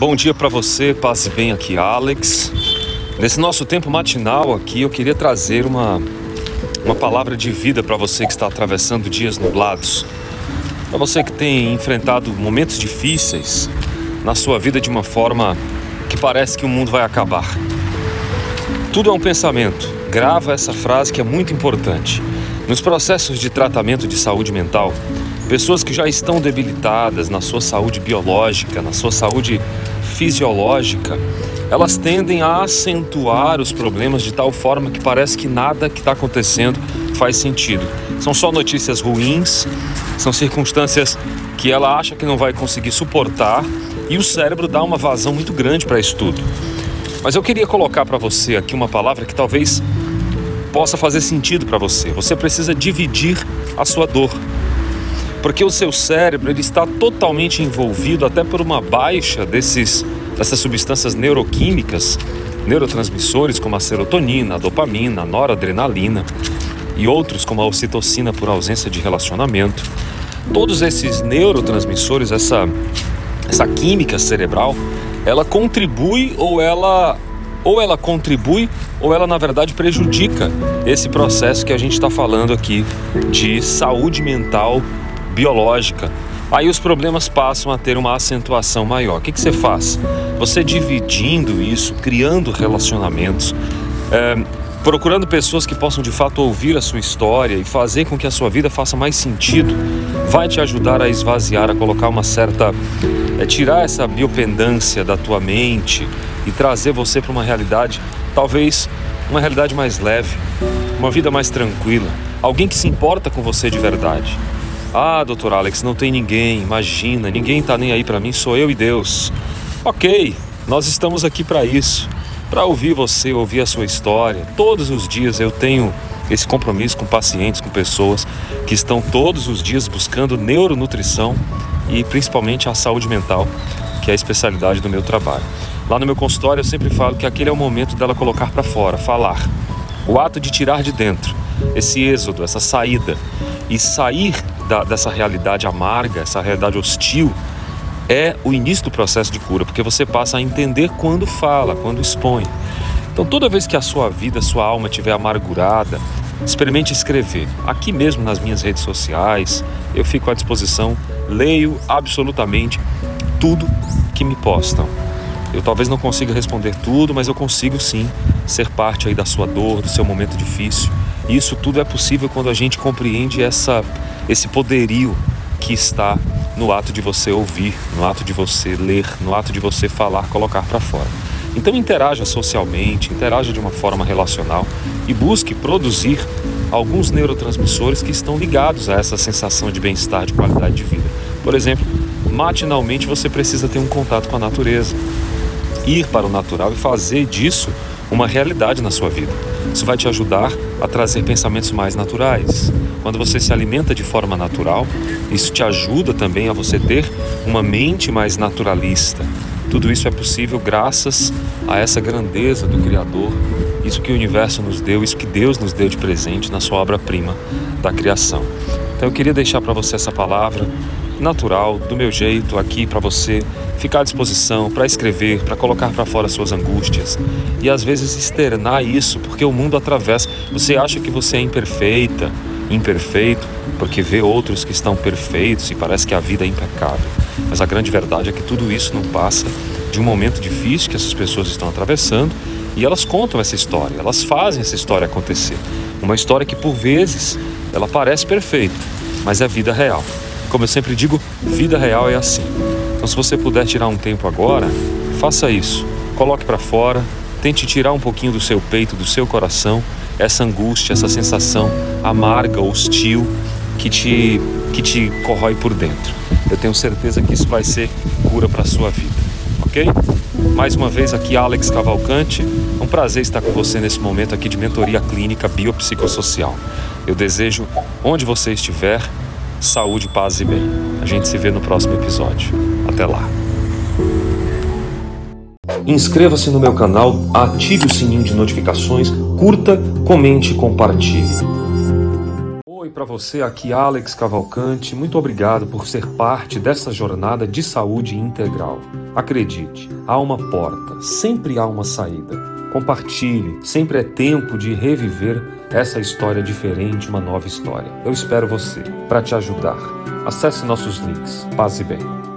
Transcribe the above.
Bom dia para você, passe bem aqui, Alex. Nesse nosso tempo matinal aqui, eu queria trazer uma, uma palavra de vida para você que está atravessando dias nublados. Para você que tem enfrentado momentos difíceis na sua vida de uma forma que parece que o mundo vai acabar. Tudo é um pensamento. Grava essa frase que é muito importante. Nos processos de tratamento de saúde mental, pessoas que já estão debilitadas na sua saúde biológica, na sua saúde fisiológica, elas tendem a acentuar os problemas de tal forma que parece que nada que está acontecendo faz sentido. São só notícias ruins, são circunstâncias que ela acha que não vai conseguir suportar e o cérebro dá uma vazão muito grande para isso tudo. Mas eu queria colocar para você aqui uma palavra que talvez possa fazer sentido para você. Você precisa dividir a sua dor porque o seu cérebro ele está totalmente envolvido até por uma baixa desses dessas substâncias neuroquímicas, neurotransmissores como a serotonina, a dopamina, a noradrenalina e outros como a ocitocina por ausência de relacionamento. Todos esses neurotransmissores, essa essa química cerebral, ela contribui ou ela ou ela contribui ou ela na verdade prejudica esse processo que a gente está falando aqui de saúde mental biológica. Aí os problemas passam a ter uma acentuação maior. O que, que você faz? Você dividindo isso, criando relacionamentos, é, procurando pessoas que possam de fato ouvir a sua história e fazer com que a sua vida faça mais sentido, vai te ajudar a esvaziar, a colocar uma certa. É, tirar essa biopendância da tua mente e trazer você para uma realidade, talvez uma realidade mais leve, uma vida mais tranquila, alguém que se importa com você de verdade. Ah, doutor Alex, não tem ninguém, imagina, ninguém está nem aí para mim, sou eu e Deus. Ok, nós estamos aqui para isso, para ouvir você, ouvir a sua história. Todos os dias eu tenho esse compromisso com pacientes, com pessoas que estão todos os dias buscando neuronutrição e principalmente a saúde mental, que é a especialidade do meu trabalho. Lá no meu consultório eu sempre falo que aquele é o momento dela colocar para fora, falar. O ato de tirar de dentro esse êxodo, essa saída e sair da, dessa realidade amarga, essa realidade hostil, é o início do processo de cura, porque você passa a entender quando fala, quando expõe. Então, toda vez que a sua vida, a sua alma estiver amargurada, experimente escrever. Aqui mesmo nas minhas redes sociais, eu fico à disposição, leio absolutamente tudo que me postam. Eu talvez não consiga responder tudo, mas eu consigo sim ser parte aí da sua dor, do seu momento difícil. E isso tudo é possível quando a gente compreende essa esse poderio que está no ato de você ouvir, no ato de você ler, no ato de você falar, colocar para fora. Então interaja socialmente, interaja de uma forma relacional e busque produzir alguns neurotransmissores que estão ligados a essa sensação de bem-estar, de qualidade de vida. Por exemplo, matinalmente você precisa ter um contato com a natureza, ir para o natural e fazer disso uma realidade na sua vida. Isso vai te ajudar a trazer pensamentos mais naturais. Quando você se alimenta de forma natural, isso te ajuda também a você ter uma mente mais naturalista. Tudo isso é possível graças a essa grandeza do Criador, isso que o universo nos deu, isso que Deus nos deu de presente na sua obra-prima da criação. Então eu queria deixar para você essa palavra natural, do meu jeito, aqui para você ficar à disposição para escrever, para colocar para fora suas angústias e às vezes externar isso, porque o mundo atravessa. Você acha que você é imperfeita, imperfeito, porque vê outros que estão perfeitos e parece que a vida é impecável. Mas a grande verdade é que tudo isso não passa de um momento difícil que essas pessoas estão atravessando e elas contam essa história, elas fazem essa história acontecer. Uma história que por vezes ela parece perfeita, mas é vida real. Como eu sempre digo, vida real é assim. Então, se você puder tirar um tempo agora, faça isso. Coloque para fora, tente tirar um pouquinho do seu peito, do seu coração, essa angústia, essa sensação amarga, hostil que te, que te corrói por dentro. Eu tenho certeza que isso vai ser cura para a sua vida, ok? Mais uma vez aqui, Alex Cavalcante. É um prazer estar com você nesse momento aqui de mentoria clínica biopsicossocial. Eu desejo, onde você estiver, saúde, paz e bem. A gente se vê no próximo episódio. Até lá. Inscreva-se no meu canal, ative o sininho de notificações, curta, comente e compartilhe. Oi, para você aqui, Alex Cavalcante, muito obrigado por ser parte dessa jornada de saúde integral. Acredite, há uma porta, sempre há uma saída. Compartilhe, sempre é tempo de reviver essa história diferente, uma nova história. Eu espero você para te ajudar. Acesse nossos links. Paz e bem.